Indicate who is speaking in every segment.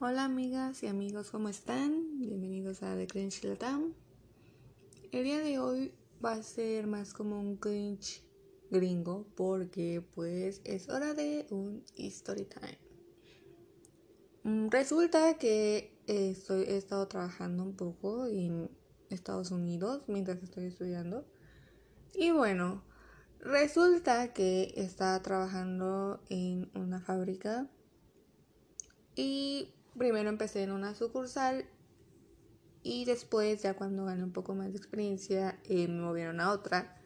Speaker 1: Hola amigas y amigos, ¿cómo están? Bienvenidos a The Cringe Latam. El día de hoy va a ser más como un cringe gringo porque pues es hora de un story time. Mm, resulta que estoy, he estado trabajando un poco en Estados Unidos mientras estoy estudiando. Y bueno, resulta que estaba trabajando en una fábrica y primero empecé en una sucursal y después ya cuando gané un poco más de experiencia eh, me movieron a otra.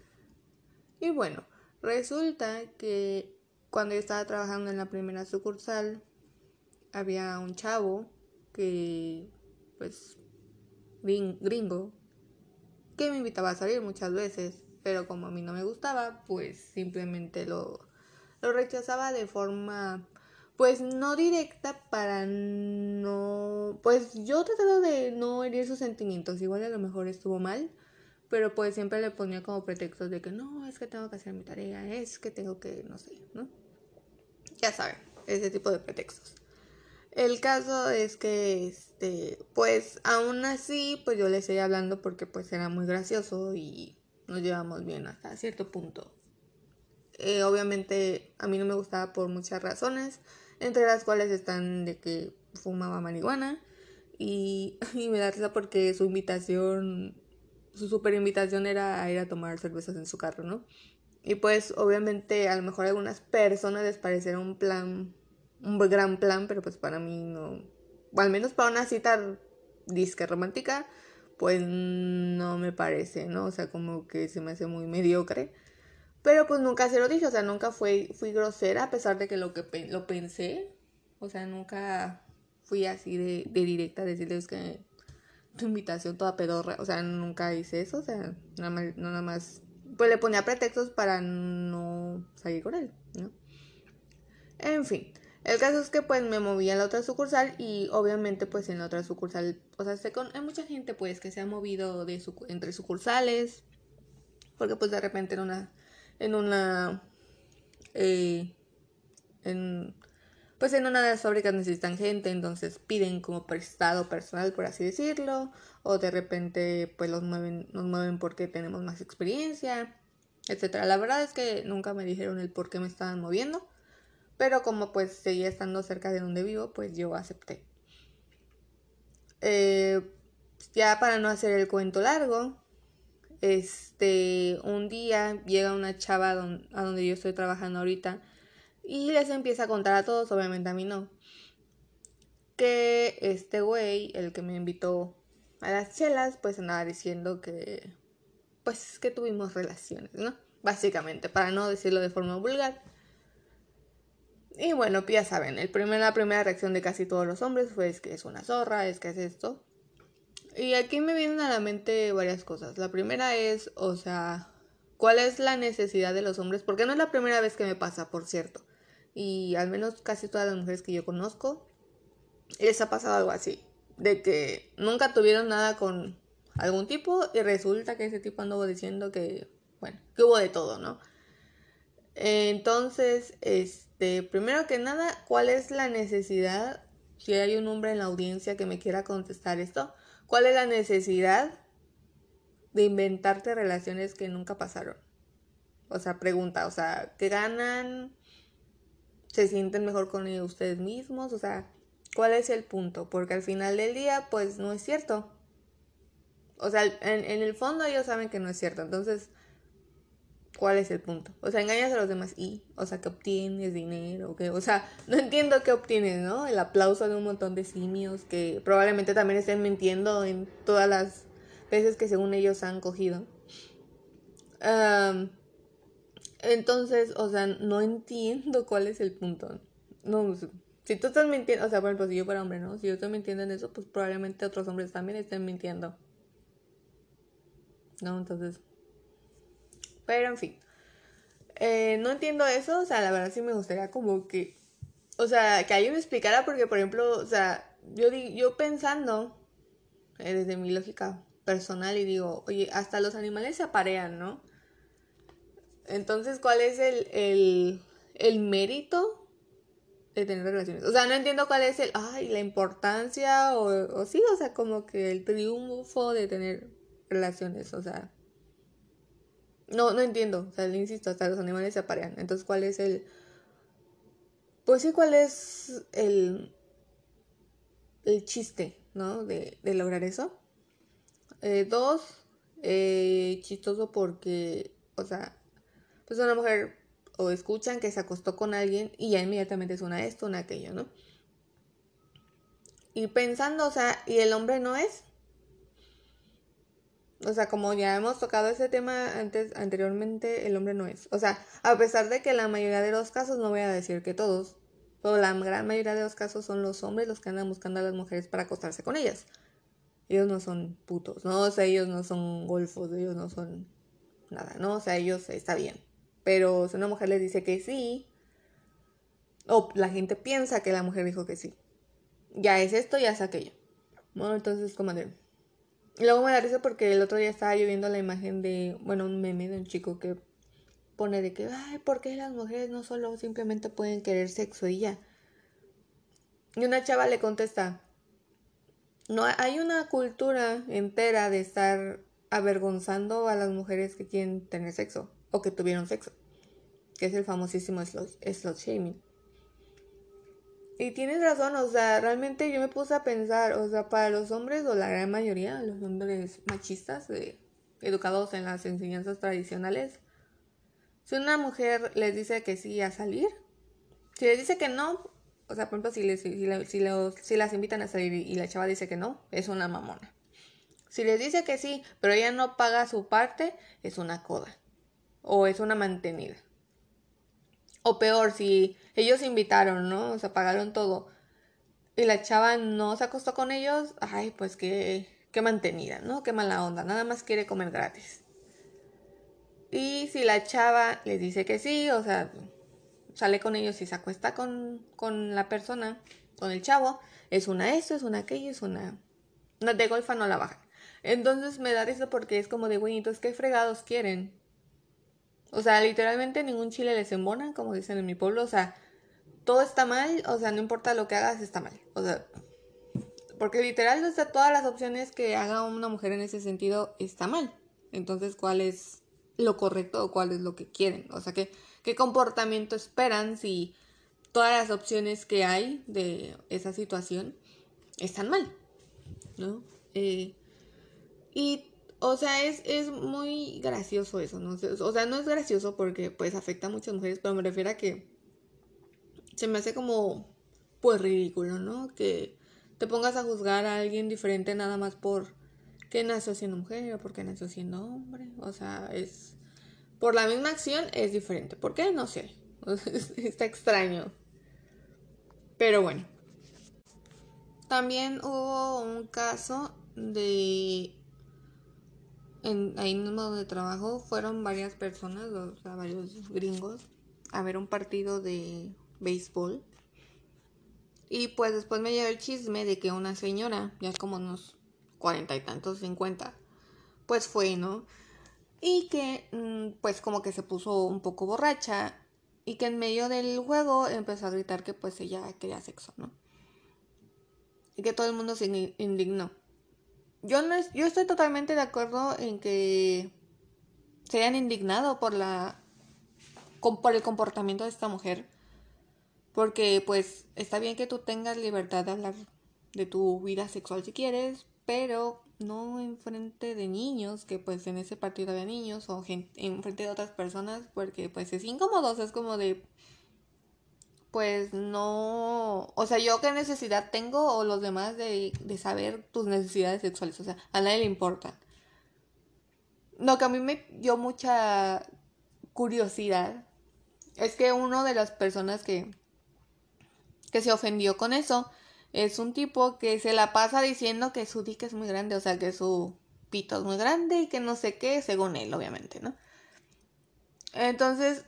Speaker 1: Y bueno, resulta que cuando yo estaba trabajando en la primera sucursal había un chavo que pues gringo que me invitaba a salir muchas veces, pero como a mí no me gustaba, pues simplemente lo, lo rechazaba de forma pues no directa para no, pues yo trataba de no herir sus sentimientos, igual a lo mejor estuvo mal, pero pues siempre le ponía como pretextos de que no, es que tengo que hacer mi tarea, es que tengo que, no sé, ¿no? Ya saben, ese tipo de pretextos. El caso es que, este, pues aún así, pues yo le seguía hablando porque pues era muy gracioso y nos llevamos bien hasta cierto punto. Eh, obviamente a mí no me gustaba por muchas razones entre las cuales están de que fumaba marihuana y, me da risa porque su invitación, su super invitación era a ir a tomar cervezas en su carro, ¿no? Y pues obviamente a lo mejor a algunas personas les parecerá un plan, un gran plan, pero pues para mí no, o al menos para una cita disque romántica, pues no me parece, ¿no? O sea, como que se me hace muy mediocre. Pero pues nunca se lo dije, o sea, nunca fui, fui grosera a pesar de que lo, que lo pensé. O sea, nunca fui así de, de directa a decirles que tu invitación toda pedorra. O sea, nunca hice eso, o sea, nada más, nada más pues le ponía pretextos para no salir con él, ¿no? En fin, el caso es que pues me moví a la otra sucursal y obviamente pues en la otra sucursal, o sea, hay mucha gente pues que se ha movido de entre sucursales, porque pues de repente en una en una eh, en, pues en una de las fábricas necesitan gente, entonces piden como prestado personal, por así decirlo, o de repente pues los mueven, nos mueven porque tenemos más experiencia, etcétera. La verdad es que nunca me dijeron el por qué me estaban moviendo, pero como pues seguía estando cerca de donde vivo, pues yo acepté. Eh, ya para no hacer el cuento largo, este, un día llega una chava a donde yo estoy trabajando ahorita y les empieza a contar a todos, obviamente a mí no, que este güey, el que me invitó a las chelas, pues andaba diciendo que, pues que tuvimos relaciones, ¿no? Básicamente, para no decirlo de forma vulgar. Y bueno, ya saben, el la primera reacción de casi todos los hombres fue es que es una zorra, es que es esto. Y aquí me vienen a la mente varias cosas. La primera es, o sea, ¿cuál es la necesidad de los hombres? Porque no es la primera vez que me pasa, por cierto. Y al menos casi todas las mujeres que yo conozco, les ha pasado algo así. De que nunca tuvieron nada con algún tipo y resulta que ese tipo anduvo diciendo que, bueno, que hubo de todo, ¿no? Entonces, este, primero que nada, ¿cuál es la necesidad? Si hay un hombre en la audiencia que me quiera contestar esto, ¿Cuál es la necesidad de inventarte relaciones que nunca pasaron? O sea, pregunta, o sea, ¿qué ganan? ¿Se sienten mejor con ustedes mismos? O sea, ¿cuál es el punto? Porque al final del día, pues no es cierto. O sea, en, en el fondo ellos saben que no es cierto. Entonces, ¿Cuál es el punto? O sea, engañas a los demás y, o sea, que obtienes dinero, que, o sea, no entiendo qué obtienes, ¿no? El aplauso de un montón de simios que probablemente también estén mintiendo en todas las veces que según ellos han cogido. entonces, o sea, no entiendo cuál es el punto. No, si tú estás mintiendo, o sea, por ejemplo, si yo fuera hombre, ¿no? Si yo estoy mintiendo en eso, pues probablemente otros hombres también estén mintiendo. ¿No? Entonces, pero en fin. Eh, no entiendo eso, o sea, la verdad sí me gustaría como que, o sea, que alguien me explicara porque, por ejemplo, o sea, yo, yo pensando eh, desde mi lógica personal y digo, oye, hasta los animales se aparean, ¿no? Entonces, ¿cuál es el, el, el mérito de tener relaciones. O sea, no entiendo cuál es el, ay, la importancia o, o sí, o sea, como que el triunfo de tener relaciones, o sea. No, no entiendo, o sea, insisto, hasta los animales se aparean. Entonces, ¿cuál es el... Pues sí, ¿cuál es el... el chiste, ¿no? De, de lograr eso. Eh, dos, eh, chistoso porque, o sea, pues una mujer o escuchan que se acostó con alguien y ya inmediatamente es una esto, una aquello, ¿no? Y pensando, o sea, ¿y el hombre no es? O sea, como ya hemos tocado ese tema antes, anteriormente, el hombre no es. O sea, a pesar de que la mayoría de los casos, no voy a decir que todos, pero la gran mayoría de los casos son los hombres los que andan buscando a las mujeres para acostarse con ellas. Ellos no son putos, ¿no? O sea, ellos no son golfos, ellos no son nada, ¿no? O sea, ellos está bien. Pero si una mujer les dice que sí, o la gente piensa que la mujer dijo que sí, ya es esto, ya es aquello. Bueno, entonces como de... Luego me da risa porque el otro día estaba yo viendo la imagen de, bueno, un meme de un chico que pone de que, ay, ¿por qué las mujeres no solo simplemente pueden querer sexo y ya? Y una chava le contesta, no, hay una cultura entera de estar avergonzando a las mujeres que quieren tener sexo o que tuvieron sexo, que es el famosísimo slot, shaming. Y tienes razón, o sea, realmente yo me puse a pensar, o sea, para los hombres o la gran mayoría, los hombres machistas, educados en las enseñanzas tradicionales, si una mujer les dice que sí a salir, si les dice que no, o sea, por ejemplo, si, les, si, si las invitan a salir y la chava dice que no, es una mamona. Si les dice que sí, pero ella no paga su parte, es una coda o es una mantenida. O peor, si ellos invitaron, ¿no? O sea, pagaron todo y la chava no se acostó con ellos, ay, pues qué, qué mantenida, ¿no? Qué mala onda, nada más quiere comer gratis. Y si la chava les dice que sí, o sea, sale con ellos y se acuesta con, con la persona, con el chavo, es una esto, es una aquello, es una... de golfa no la bajan. Entonces me da eso porque es como de, güey, entonces, ¿qué fregados quieren? O sea, literalmente ningún chile les embona, como dicen en mi pueblo. O sea, todo está mal, o sea, no importa lo que hagas, está mal. O sea, porque literal, todas las opciones que haga una mujer en ese sentido está mal. Entonces, ¿cuál es lo correcto o cuál es lo que quieren? O sea, ¿qué, qué comportamiento esperan si todas las opciones que hay de esa situación están mal? ¿No? Eh, y o sea, es, es muy gracioso eso, ¿no? O sea, no es gracioso porque pues afecta a muchas mujeres, pero me refiero a que se me hace como pues ridículo, ¿no? Que te pongas a juzgar a alguien diferente nada más por que nació siendo mujer o porque nació siendo hombre. O sea, es por la misma acción es diferente. ¿Por qué? No sé. Está extraño. Pero bueno. También hubo un caso de en, ahí mismo donde trabajo fueron varias personas, o sea, varios gringos, a ver un partido de béisbol. Y pues después me llegó el chisme de que una señora, ya como unos cuarenta y tantos, cincuenta, pues fue, ¿no? Y que mm, pues como que se puso un poco borracha y que en medio del juego empezó a gritar que pues ella quería sexo, ¿no? Y que todo el mundo se indignó yo no yo estoy totalmente de acuerdo en que se hayan indignado por la por el comportamiento de esta mujer porque pues está bien que tú tengas libertad de hablar de tu vida sexual si quieres pero no en frente de niños que pues en ese partido había niños o en frente de otras personas porque pues es incómodo es como de pues no, o sea, yo qué necesidad tengo o los demás de, saber tus necesidades sexuales, o sea, a nadie le importa. Lo que a mí me dio mucha curiosidad es que uno de las personas que, que se ofendió con eso es un tipo que se la pasa diciendo que su dick es muy grande, o sea, que su pito es muy grande y que no sé qué, según él, obviamente, ¿no? Entonces,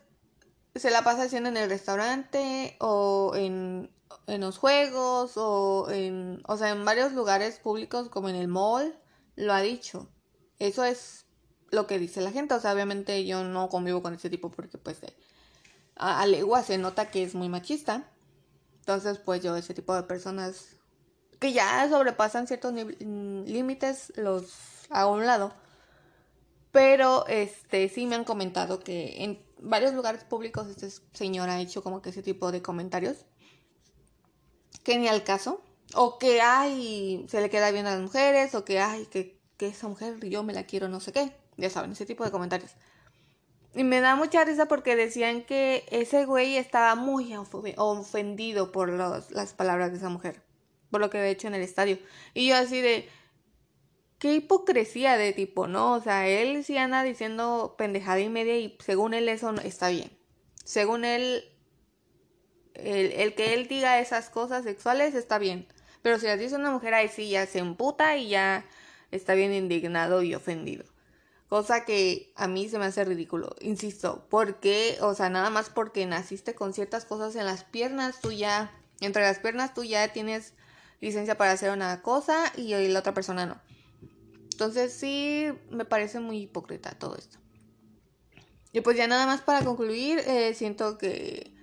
Speaker 1: se la pasa haciendo en el restaurante o en, en los juegos o en, o sea, en varios lugares públicos como en el mall, lo ha dicho. Eso es lo que dice la gente. O sea, obviamente yo no convivo con ese tipo porque pues a, legua se nota que es muy machista. Entonces, pues yo ese tipo de personas que ya sobrepasan ciertos mm, límites los hago a un lado. Pero este sí me han comentado que en varios lugares públicos este señor ha hecho como que ese tipo de comentarios que ni al caso o que ay se le queda bien a las mujeres o que ay que, que esa mujer yo me la quiero no sé qué ya saben ese tipo de comentarios. Y me da mucha risa porque decían que ese güey estaba muy ofendido por las palabras de esa mujer por lo que había hecho en el estadio. Y yo así de qué hipocresía de tipo, ¿no? O sea, él sí anda diciendo pendejada y media y según él eso está bien. Según él, el, que él diga esas cosas sexuales está bien. Pero si las dice una mujer ahí sí ya se emputa y ya está bien indignado y ofendido. Cosa que a mí se me hace ridículo. Insisto, porque, o sea, nada más porque naciste con ciertas cosas en las piernas, tú ya, entre las piernas tú ya tienes licencia para hacer una cosa y la otra persona no. Entonces sí me parece muy hipócrita todo esto. Y pues ya nada más para concluir, eh, siento que...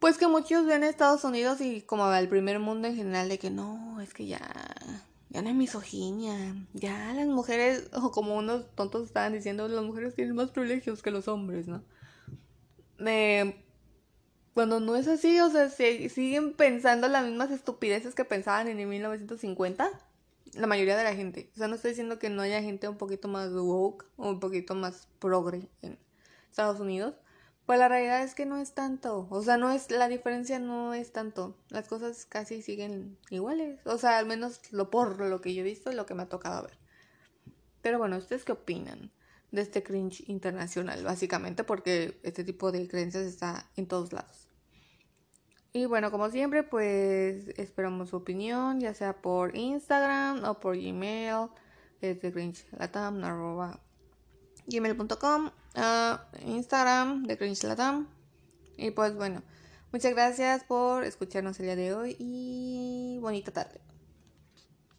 Speaker 1: Pues que muchos ven a Estados Unidos y como al primer mundo en general de que no, es que ya... Ya no hay misoginia. Ya las mujeres, o como unos tontos estaban diciendo, las mujeres tienen más privilegios que los hombres, ¿no? Eh, cuando no es así, o sea, siguen pensando las mismas estupideces que pensaban en el 1950 la mayoría de la gente. O sea, no estoy diciendo que no haya gente un poquito más woke o un poquito más progre en Estados Unidos. Pues la realidad es que no es tanto. O sea, no es, la diferencia no es tanto. Las cosas casi siguen iguales. O sea, al menos lo por lo que yo he visto y lo que me ha tocado ver. Pero bueno, ¿ustedes qué opinan de este cringe internacional? Básicamente porque este tipo de creencias está en todos lados. Y bueno, como siempre, pues esperamos su opinión, ya sea por Instagram o por Gmail, desde gmail.com, ah, Instagram de cringelatam. Y pues bueno, muchas gracias por escucharnos el día de hoy y bonita tarde.